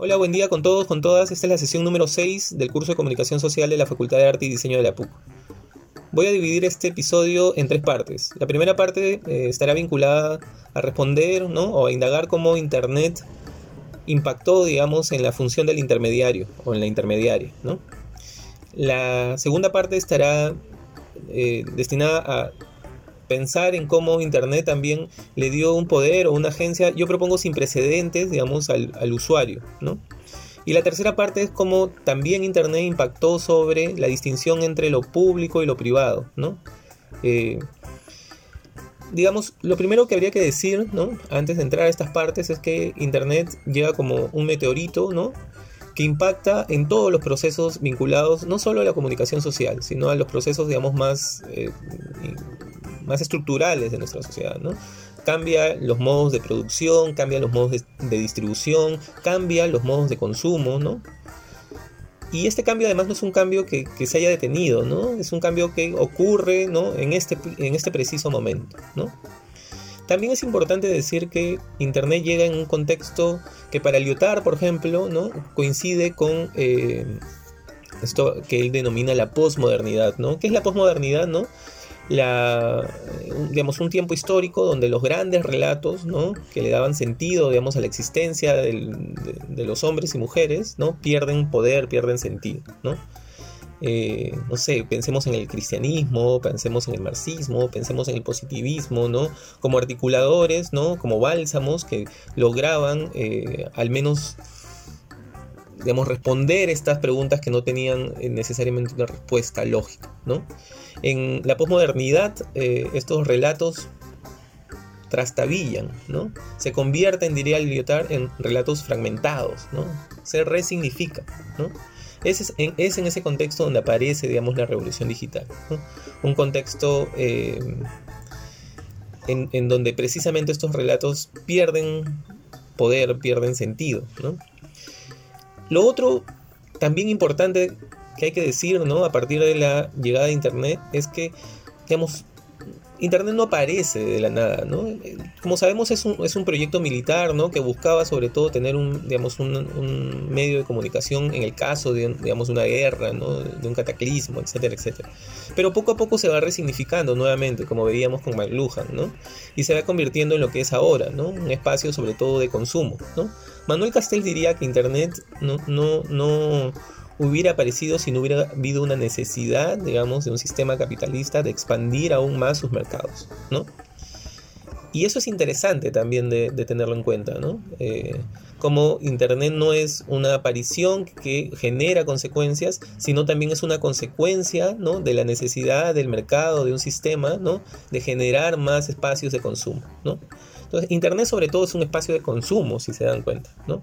Hola, buen día con todos, con todas. Esta es la sesión número 6 del curso de Comunicación Social de la Facultad de Arte y Diseño de la PUC. Voy a dividir este episodio en tres partes. La primera parte eh, estará vinculada a responder ¿no? o a indagar cómo Internet impactó, digamos, en la función del intermediario o en la intermediaria. ¿no? La segunda parte estará eh, destinada a pensar en cómo Internet también le dio un poder o una agencia, yo propongo sin precedentes, digamos, al, usuario, ¿no? Y la tercera parte es cómo también Internet impactó sobre la distinción entre lo público y lo privado, ¿no? Eh, digamos, lo primero que habría que decir, ¿no? Antes de entrar a estas partes es que Internet llega como un meteorito, ¿no? que impacta en todos los procesos vinculados no solo a la comunicación social, sino a los procesos, digamos, más eh, más estructurales de nuestra sociedad, ¿no? Cambia los modos de producción, cambia los modos de, distribución, cambia los modos de consumo, ¿no? Y este cambio además no es un cambio que, se haya detenido, ¿no? Es un cambio que ocurre, ¿no? En este, en este preciso momento, ¿no? También es importante decir que Internet llega en un contexto que para Lyotard, por ejemplo, ¿no? coincide con eh, esto que él denomina la posmodernidad, ¿no? ¿Qué es la posmodernidad, no? Digamos, un tiempo histórico donde los grandes relatos, ¿no? que le daban sentido, digamos, a la existencia de, los hombres y mujeres, ¿no? pierden poder, pierden sentido, ¿no? Eh, no sé, pensemos en el cristianismo, pensemos en el marxismo, pensemos en el positivismo, ¿no? Como articuladores, ¿no? Como bálsamos que lograban eh, al menos digamos, responder estas preguntas que no tenían eh, necesariamente una respuesta lógica, En la posmodernidad, eh, estos relatos trastabillan. Se convierten, diría Lyotard, en relatos fragmentados. Se resignifica. Es en, es en ese contexto donde aparece, digamos, la revolución digital, Un contexto eh, en, donde precisamente estos relatos pierden poder, pierden sentido. Lo otro también importante que hay que decir, ¿no? A partir de la llegada de Internet es que, digamos, Internet no aparece de la nada, ¿no? Como sabemos es un, es un proyecto militar, ¿no? Que buscaba sobre todo tener un, digamos, un, medio de comunicación en el caso de, digamos, una guerra, ¿no? De un cataclismo, etcétera, etcétera. Pero poco a poco se va resignificando nuevamente, como veíamos con McLuhan, ¿no? Y se va convirtiendo en lo que es ahora, ¿no? Un espacio sobre todo de consumo, ¿no? Manuel Castells diría que Internet no, no, no hubiera aparecido si no hubiera habido una necesidad, digamos, de un sistema capitalista de expandir aún más sus mercados, ¿no? Y eso es interesante también de, tenerlo en cuenta, ¿no? Eh, como Internet no es una aparición que genera consecuencias, sino también es una consecuencia, ¿no? De la necesidad del mercado, de un sistema, ¿no? De generar más espacios de consumo, ¿no? Entonces, Internet sobre todo es un espacio de consumo, si se dan cuenta, ¿no?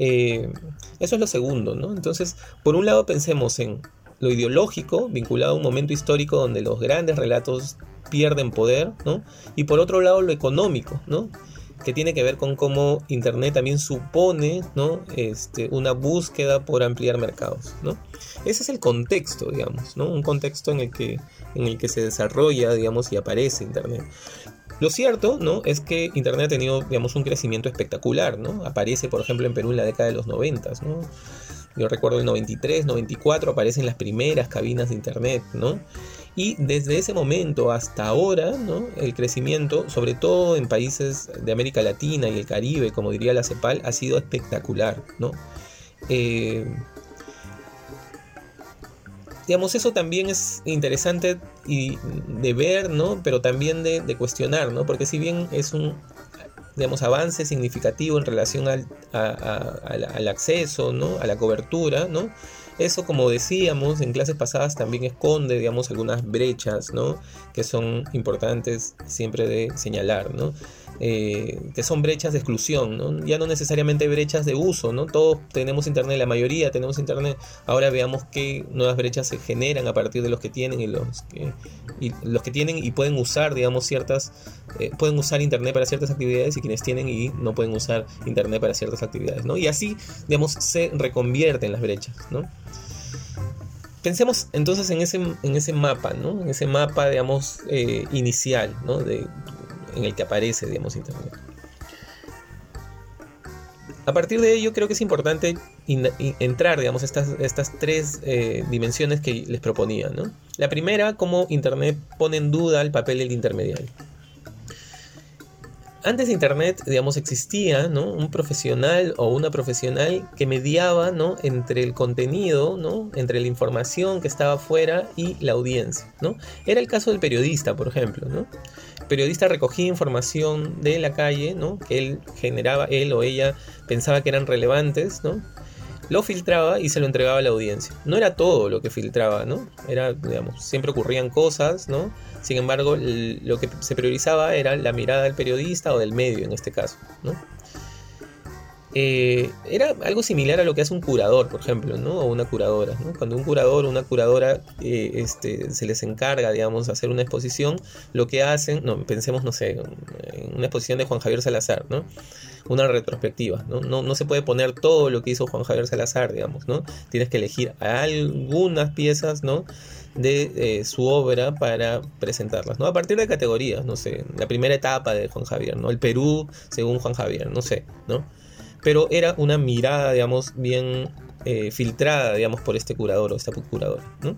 Eh, eso es lo segundo, ¿no? Entonces, por un lado pensemos en lo ideológico, vinculado a un momento histórico donde los grandes relatos pierden poder, ¿no? Y por otro lado lo económico, ¿no? que tiene que ver con cómo Internet también supone ¿no? este, una búsqueda por ampliar mercados. ¿no? Ese es el contexto, digamos, ¿no? un contexto en el, que, en el que se desarrolla digamos, y aparece Internet. Lo cierto, ¿no? Es que Internet ha tenido, digamos, un crecimiento espectacular, ¿no? Aparece, por ejemplo, en Perú en la década de los 90, ¿no? Yo recuerdo el 93, 94 aparecen las primeras cabinas de Internet, ¿no? Y desde ese momento hasta ahora, ¿no? El crecimiento, sobre todo en países de América Latina y el Caribe, como diría la CEPAL, ha sido espectacular, ¿no? Eh, digamos, eso también es interesante y de ver, ¿no? Pero también de, cuestionar, ¿no? Porque si bien es un, digamos, avance significativo en relación al, al acceso, ¿no? A la cobertura, ¿no? Eso, como decíamos en clases pasadas, también esconde, digamos, algunas brechas, ¿no? Que son importantes siempre de señalar, ¿no? Eh, que son brechas de exclusión. Ya no necesariamente brechas de uso, ¿no? Todos tenemos internet, la mayoría tenemos internet. Ahora veamos qué nuevas brechas se generan a partir de los que tienen y los que, y los que tienen y pueden usar, digamos, ciertas, eh, pueden usar internet para ciertas actividades y quienes tienen y no pueden usar internet para ciertas actividades, ¿no? Y así, digamos, se reconvierten las brechas, ¿no? Pensemos entonces en ese, en ese mapa, ¿no? En ese mapa, digamos, eh, inicial, ¿no? De, en el que aparece, digamos, Internet. A partir de ello creo que es importante entrar, digamos, estas, estas tres eh, dimensiones que les proponía. ¿no? La primera, cómo Internet pone en duda el papel del intermediario antes de Internet, digamos, existía ¿no? un profesional o una profesional que mediaba ¿no? entre el contenido, ¿no? entre la información que estaba afuera y la audiencia. ¿no? Era el caso del periodista, por ejemplo. ¿no? Periodista recogía información de la calle ¿no? que él generaba, él o ella pensaba que eran relevantes, ¿no? lo filtraba y se lo entregaba a la audiencia. No era todo lo que filtraba, ¿no? Era, digamos, siempre ocurrían cosas, ¿no? Sin embargo, lo que se priorizaba era la mirada del periodista o del medio en este caso, ¿no? Eh, era algo similar a lo que hace un curador, por ejemplo, ¿no? o una curadora. ¿no? Cuando un curador o una curadora eh, este, se les encarga, digamos, hacer una exposición, lo que hacen, no, pensemos, no sé, en una exposición de Juan Javier Salazar, ¿no? una retrospectiva. ¿no? No, no se puede poner todo lo que hizo Juan Javier Salazar, digamos, ¿no? tienes que elegir algunas piezas ¿no? de eh, su obra para presentarlas, ¿no? A partir de categorías, no sé, la primera etapa de Juan Javier, ¿no? El Perú según Juan Javier, no sé, ¿no? Pero era una mirada, digamos, bien eh, filtrada, digamos, por este curador o esta curadora, ¿no?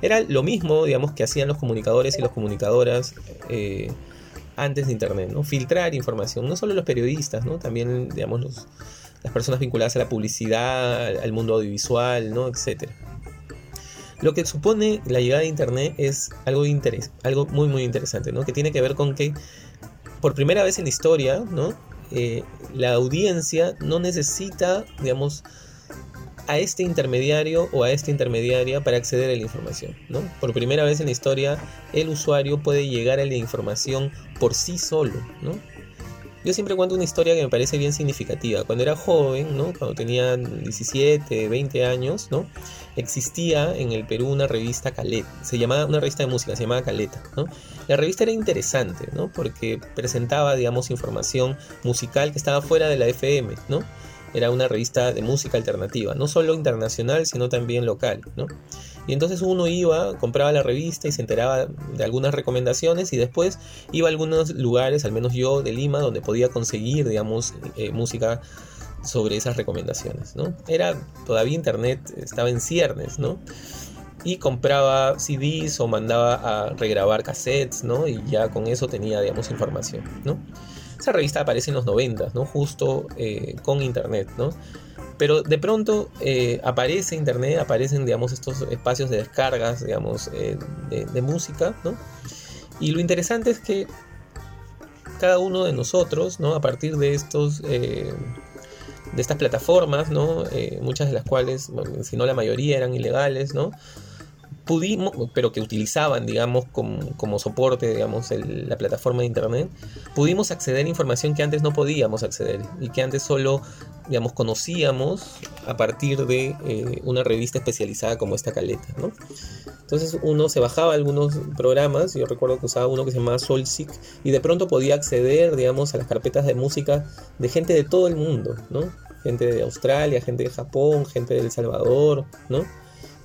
Era lo mismo, digamos, que hacían los comunicadores y las comunicadoras eh, antes de Internet, ¿no? Filtrar información, no solo los periodistas, ¿no? También, digamos, las personas vinculadas a la publicidad, al mundo audiovisual, ¿no? Etcétera. Lo que supone la llegada de Internet es algo, de interés, algo muy, muy interesante, ¿no? Que tiene que ver con que por primera vez en la historia, ¿no? Eh, la audiencia no necesita, digamos, a este intermediario o a esta intermediaria para acceder a la información. ¿no? Por primera vez en la historia, el usuario puede llegar a la información por sí solo. Yo siempre cuento una historia que me parece bien significativa. Cuando era joven, ¿no? cuando tenía 17, 20 años, ¿no? existía en el Perú una revista Caleta, se llamaba una revista de música, se llamaba Caleta, ¿no? La revista era interesante, ¿no? Porque presentaba, digamos, información musical que estaba fuera de la FM, ¿no? Era una revista de música alternativa, no solo internacional, sino también local, ¿no? Y entonces uno iba, compraba la revista y se enteraba de algunas recomendaciones y después iba a algunos lugares, al menos yo de Lima, donde podía conseguir, digamos, eh, música sobre esas recomendaciones, ¿no? Era todavía internet, estaba en ciernes, ¿no? Y compraba CDs o mandaba a regrabar cassettes, ¿no? Y ya con eso tenía, digamos, información, ¿no? Esa revista aparece en los 90, ¿no? Justo eh, con internet, ¿no? Pero de pronto eh, aparece internet, aparecen, digamos, estos espacios de descargas, digamos, eh, de, música, ¿no? Y lo interesante es que cada uno de nosotros, ¿no? A partir de estos de estas plataformas, ¿no? Eh, muchas de las cuales, si no la mayoría eran ilegales, ¿no? Pudimos, pero que utilizaban, digamos, como, soporte, digamos, la plataforma de internet, pudimos acceder a información que antes no podíamos acceder y que antes solo, digamos, conocíamos a partir de eh, una revista especializada como esta caleta, ¿no? Entonces uno se bajaba algunos programas, yo recuerdo que usaba uno que se llamaba Solsic y de pronto podía acceder, digamos, a las carpetas de música de gente de todo el mundo, ¿no? Gente de Australia, gente de Japón, gente de El Salvador, ¿no?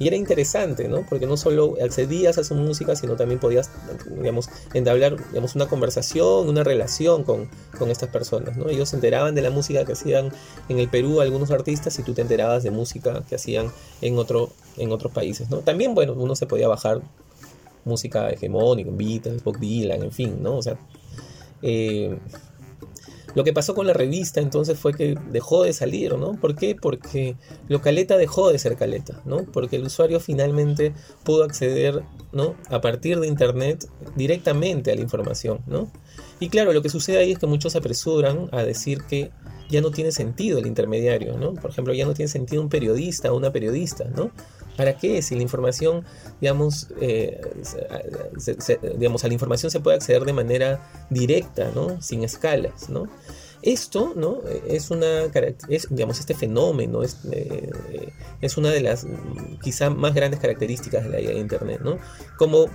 Y era interesante, ¿no? Porque no solo accedías a su música, sino también podías, digamos, entablar, digamos, una conversación, una relación con, con estas personas, ¿no? Ellos se enteraban de la música que hacían en el Perú algunos artistas y tú te enterabas de música que hacían en, otro, en otros países, ¿no? También, bueno, uno se podía bajar música hegemónica, Beatles, Bob Dylan, en fin, ¿no? O sea, eh, lo que pasó con la revista entonces fue que dejó de salir, ¿no? ¿Por qué? Porque lo caleta dejó de ser caleta, ¿no? Porque el usuario finalmente pudo acceder, ¿no? A partir de internet directamente a la información, ¿no? Y claro, lo que sucede ahí es que muchos se apresuran a decir que ya no tiene sentido el intermediario, ¿no? Por ejemplo, ya no tiene sentido un periodista o una periodista, ¿no? ¿Para qué? Si la información, digamos, eh, digamos, a la información se puede acceder de manera directa, ¿no? Sin escalas, ¿no? Esto, ¿no? Es una, es, digamos, este fenómeno es, eh, es una de las quizá más grandes características de la Internet, ¿no? Como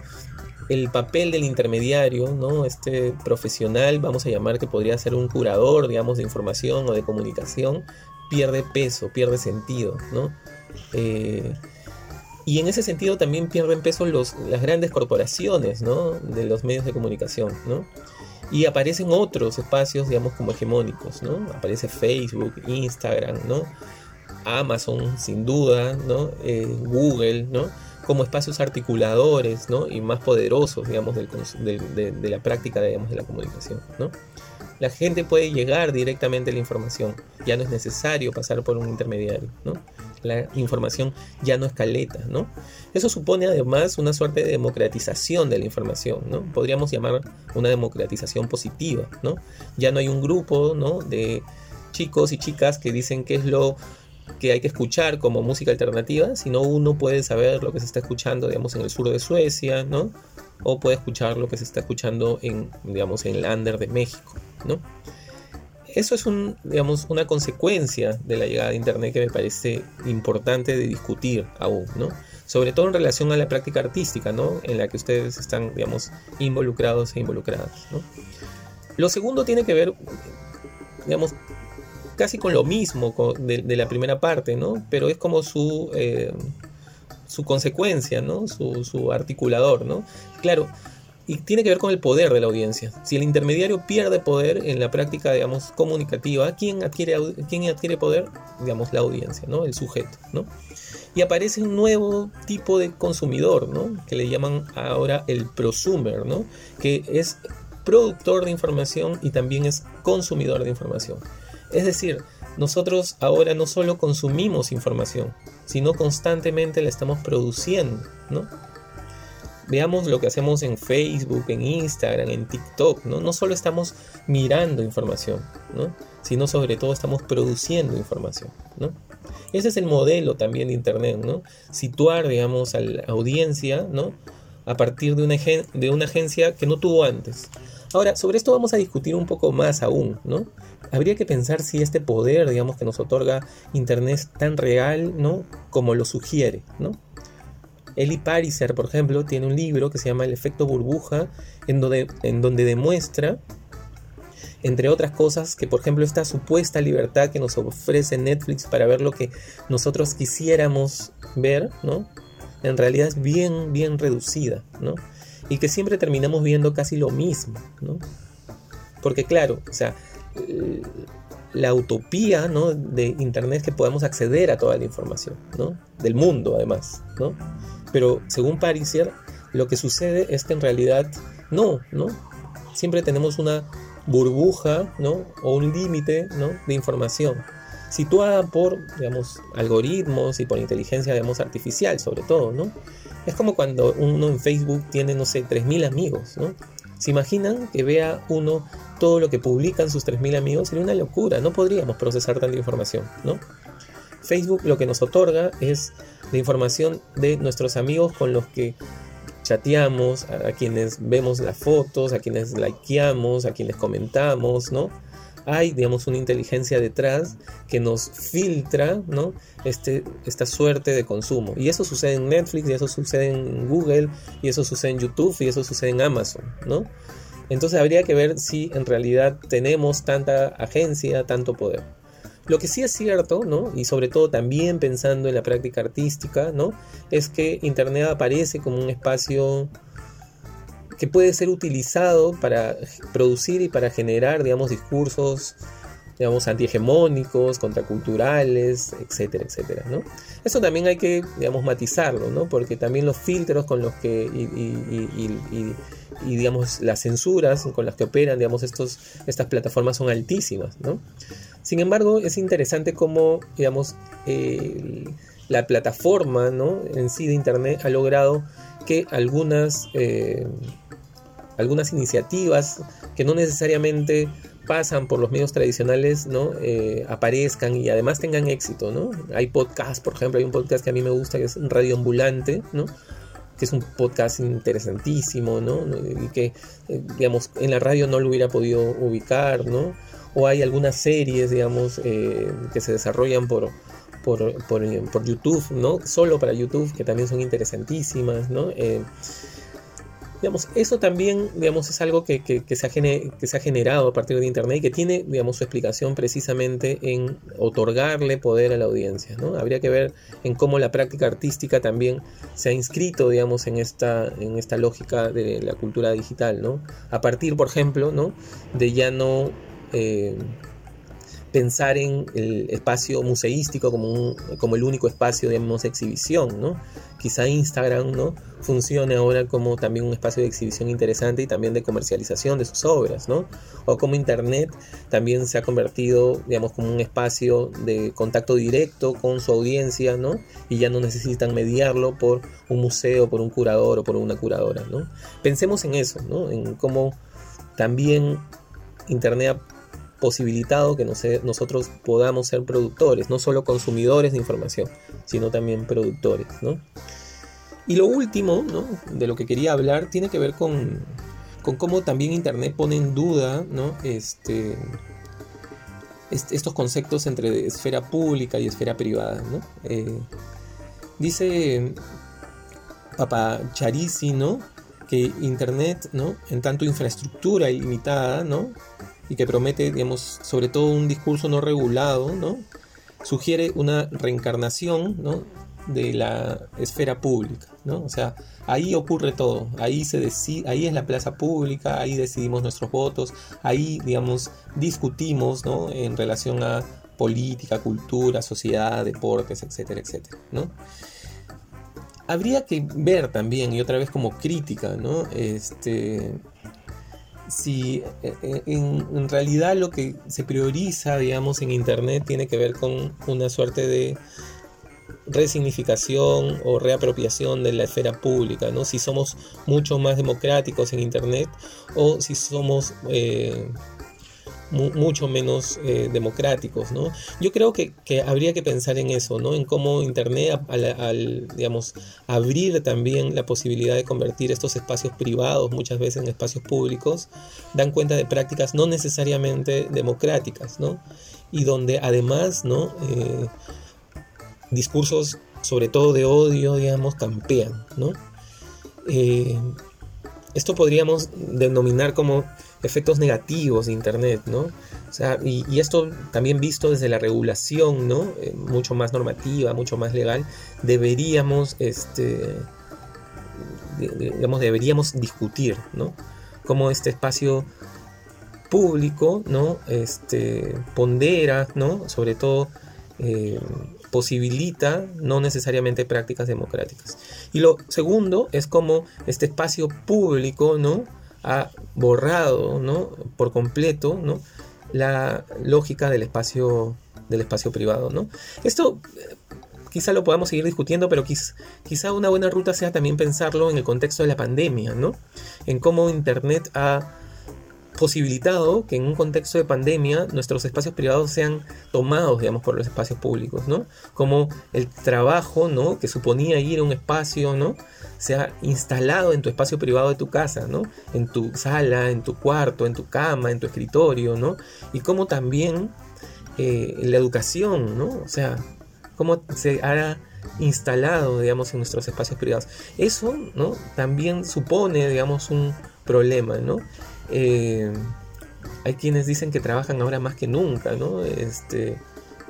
el papel del intermediario, ¿no? Este profesional, vamos a llamar que podría ser un curador, digamos, de información o de comunicación, pierde peso, pierde sentido, ¿no? Eh, y en ese sentido también pierden peso los, las grandes corporaciones ¿no? de los medios de comunicación. ¿no? Y aparecen otros espacios, digamos, como hegemónicos, ¿no? Aparece Facebook, Instagram, ¿no? Amazon, sin duda, ¿no? Eh, Google, ¿no? Como espacios articuladores, ¿no? Y más poderosos, digamos, del, de, de, la práctica, digamos, de la comunicación, ¿no? La gente puede llegar directamente a la información, ya no es necesario pasar por un intermediario, ¿no? La información ya no escaleta, ¿no? Eso supone además una suerte de democratización de la información, ¿no? Podríamos llamar una democratización positiva, ¿no? Ya no hay un grupo, ¿no? De chicos y chicas que dicen qué es lo que hay que escuchar como música alternativa, sino uno puede saber lo que se está escuchando, digamos, en el sur de Suecia, ¿no? O puede escuchar lo que se está escuchando en, digamos, en el under de México, ¿no? Eso es un, digamos, una consecuencia de la llegada de Internet que me parece importante de discutir aún, ¿no? Sobre todo en relación a la práctica artística, ¿no? En la que ustedes están, digamos, involucrados e involucradas, ¿no? Lo segundo tiene que ver, digamos, casi con lo mismo de, la primera parte, ¿no? Pero es como su, eh, su consecuencia, ¿no? Su, su, articulador, ¿no? Claro, y tiene que ver con el poder de la audiencia. Si el intermediario pierde poder en la práctica, digamos, comunicativa, ¿quién adquiere, quién adquiere poder? Digamos, la audiencia, ¿no? El sujeto, ¿no? Y aparece un nuevo tipo de consumidor, ¿no? Que le llaman ahora el prosumer, ¿no? Que es productor de información y también es consumidor de información. Es decir, nosotros ahora no solo consumimos información, sino constantemente la estamos produciendo, ¿no? Veamos lo que hacemos en Facebook, en Instagram, en TikTok, ¿no? No solo estamos mirando información, ¿no? Sino sobre todo estamos produciendo información, ¿no? Ese es el modelo también de Internet, ¿no? Situar, digamos, a la audiencia, ¿no? A partir de una, agencia que no tuvo antes. Ahora, sobre esto vamos a discutir un poco más aún, ¿no? habría que pensar si este poder, digamos, que nos otorga Internet es tan real, ¿no? Como lo sugiere, ¿no? Eli Pariser, por ejemplo, tiene un libro que se llama El efecto burbuja, en donde, en donde demuestra, entre otras cosas, que por ejemplo esta supuesta libertad que nos ofrece Netflix para ver lo que nosotros quisiéramos ver, ¿no? En realidad es bien, bien reducida, ¿no? Y que siempre terminamos viendo casi lo mismo, ¿no? Porque claro, o sea, la utopía ¿no? de Internet es que podamos acceder a toda la información, ¿no? del mundo además. ¿no? Pero según Parisier, lo que sucede es que en realidad no, ¿no? siempre tenemos una burbuja ¿no? o un límite ¿no? de información situada por digamos, algoritmos y por inteligencia digamos, artificial sobre todo. ¿no? Es como cuando uno en Facebook tiene, no sé, 3.000 amigos. ¿no? ¿Se imaginan que vea uno todo lo que publican sus 3.000 amigos? Sería una locura, no podríamos procesar tanta información, ¿no? Facebook lo que nos otorga es la información de nuestros amigos con los que chateamos, a, quienes vemos las fotos, a quienes likeamos, a quienes comentamos, ¿no? hay, digamos, una inteligencia detrás que nos filtra, ¿no? Este, esta suerte de consumo. Y eso sucede en Netflix, y eso sucede en Google, y eso sucede en YouTube, y eso sucede en Amazon, ¿no? Entonces habría que ver si en realidad tenemos tanta agencia, tanto poder. Lo que sí es cierto, ¿no? Y sobre todo también pensando en la práctica artística, ¿no? Es que Internet aparece como un espacio que puede ser utilizado para producir y para generar, digamos, discursos, digamos, antihegemónicos, contraculturales, etcétera, etcétera, ¿no? Eso también hay que, digamos, matizarlo, ¿no? Porque también los filtros con los que, y, digamos, las censuras con las que operan, digamos, estos, estas plataformas son altísimas, ¿no? Sin embargo, es interesante cómo, digamos, la plataforma, ¿no? En sí de Internet ha logrado que algunas... Eh, algunas iniciativas que no necesariamente pasan por los medios tradicionales, ¿no? Eh, aparezcan y además tengan éxito, ¿no? Hay podcasts, por ejemplo, hay un podcast que a mí me gusta que es Radio Ambulante, ¿no? que es un podcast interesantísimo, ¿no? Y que, eh, digamos, en la radio no lo hubiera podido ubicar, ¿no? O hay algunas series, digamos, eh, que se desarrollan por, por, por, YouTube, ¿no? Solo para YouTube, que también son interesantísimas, ¿no? Digamos, eso también, digamos, es algo que, que, se ha que se ha generado a partir de Internet y que tiene, digamos, su explicación precisamente en otorgarle poder a la audiencia, ¿no? Habría que ver en cómo la práctica artística también se ha inscrito, digamos, en esta, en esta lógica de la cultura digital, ¿no? A partir, por ejemplo, ¿no? De ya no... Eh, pensar en el espacio museístico como, como el único espacio, de exhibición, ¿no? Quizá Instagram, ¿no? Funcione ahora como también un espacio de exhibición interesante y también de comercialización de sus obras, ¿no? O como Internet también se ha convertido, digamos, como un espacio de contacto directo con su audiencia, ¿no? Y ya no necesitan mediarlo por un museo, por un curador o por una curadora, ¿no? Pensemos en eso, ¿no? En cómo también Internet posibilitado que nosotros podamos ser productores, no solo consumidores de información, sino también productores. ¿no? Y lo último ¿no? de lo que quería hablar tiene que ver con, con cómo también Internet pone en duda ¿no? este, estos conceptos entre esfera pública y esfera privada. ¿no? Eh, dice Papa Charisi, que Internet, ¿no? en tanto infraestructura ilimitada, ¿no? Y que promete, digamos, sobre todo un discurso no regulado, ¿no? Sugiere una reencarnación, ¿no? de la esfera pública, ¿no? O sea, ahí ocurre todo, ahí se decide, ahí es la plaza pública, ahí decidimos nuestros votos, ahí, digamos, discutimos, ¿no? En relación a política, cultura, sociedad, deportes, etcétera, etcétera, ¿no? Habría que ver también, y otra vez como crítica, ¿no? Este, si eh, eh, en, realidad lo que se prioriza, digamos, en Internet tiene que ver con una suerte de resignificación o reapropiación de la esfera pública, ¿no? Si somos mucho más democráticos en Internet o si somos eh, mucho menos eh, democráticos, ¿no? Yo creo que, habría que pensar en eso, ¿no? En cómo Internet, al, digamos, abrir también la posibilidad de convertir estos espacios privados muchas veces en espacios públicos, dan cuenta de prácticas no necesariamente democráticas, ¿no? Y donde además, ¿no? Eh, discursos, sobre todo de odio, digamos, campean, ¿no? Eh, esto podríamos denominar como efectos negativos de Internet, ¿no? O sea, y, esto también visto desde la regulación, ¿no? Eh, mucho más normativa, mucho más legal, deberíamos, este, digamos, deberíamos discutir, ¿no? Cómo este espacio público, ¿no? Este, pondera, ¿no? Sobre todo, eh, posibilita no necesariamente prácticas democráticas. Y lo segundo es como este espacio público, ¿no? Ha borrado ¿no? por completo ¿no? la lógica del espacio, del espacio privado. ¿no? Esto eh, quizá lo podamos seguir discutiendo, pero quizá una buena ruta sea también pensarlo en el contexto de la pandemia, ¿no? en cómo Internet ha posibilitado que en un contexto de pandemia nuestros espacios privados sean tomados, digamos, por los espacios públicos, ¿no? Como el trabajo, ¿no? Que suponía ir a un espacio, ¿no? Sea instalado en tu espacio privado de tu casa, ¿no? En tu sala, en tu cuarto, en tu cama, en tu escritorio, ¿no? Y como también eh, la educación, ¿no? O sea, cómo se ha instalado, digamos, en nuestros espacios privados. Eso, ¿no? También supone, digamos, un problema, ¿no? Eh, hay quienes dicen que trabajan ahora más que nunca, ¿no? Este,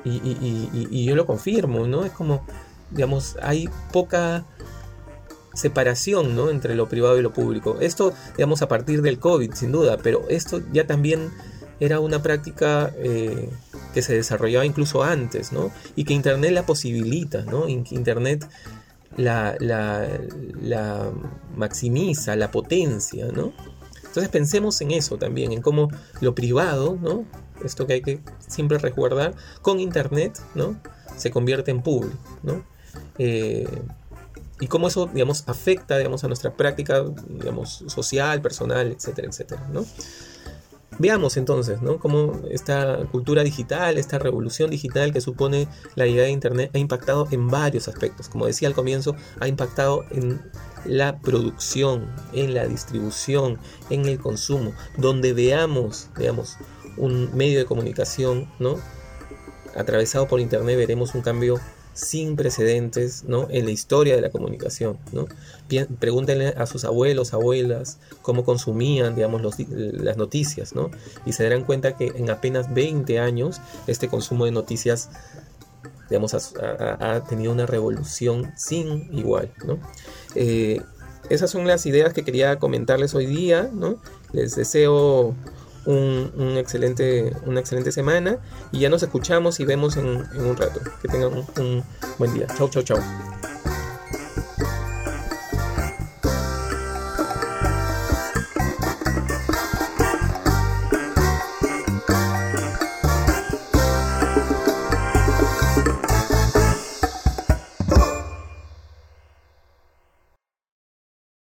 y, yo lo confirmo, ¿no? Es como, digamos, hay poca separación, ¿no? Entre lo privado y lo público. Esto, digamos, a partir del COVID, sin duda, pero esto ya también era una práctica eh, que se desarrollaba incluso antes, ¿no? Y que Internet la posibilita, ¿no? Internet la, la, la maximiza, la potencia, ¿no? Entonces pensemos en eso también, en cómo lo privado, ¿no? Esto que hay que siempre resguardar, con Internet, ¿no? Se convierte en público, ¿no? Eh, y cómo eso, digamos, afecta, digamos, a nuestra práctica, digamos, social, personal, etcétera, etcétera, ¿no? Veamos entonces, ¿no? Cómo esta cultura digital, esta revolución digital que supone la llegada de Internet ha impactado en varios aspectos. Como decía al comienzo, ha impactado en la producción, en la distribución, en el consumo, donde veamos, veamos un medio de comunicación, ¿no? Atravesado por Internet veremos un cambio sin precedentes ¿no? en la historia de la comunicación. ¿no? Pregúntenle a sus abuelos, abuelas, cómo consumían digamos, las noticias, ¿no? y se darán cuenta que en apenas 20 años este consumo de noticias digamos, ha, tenido una revolución sin igual. ¿no? Eh, esas son las ideas que quería comentarles hoy día. ¿no? Les deseo un, excelente, una excelente semana y ya nos escuchamos y vemos en, un rato. Que tengan un, un buen día. Chau, chau, chau.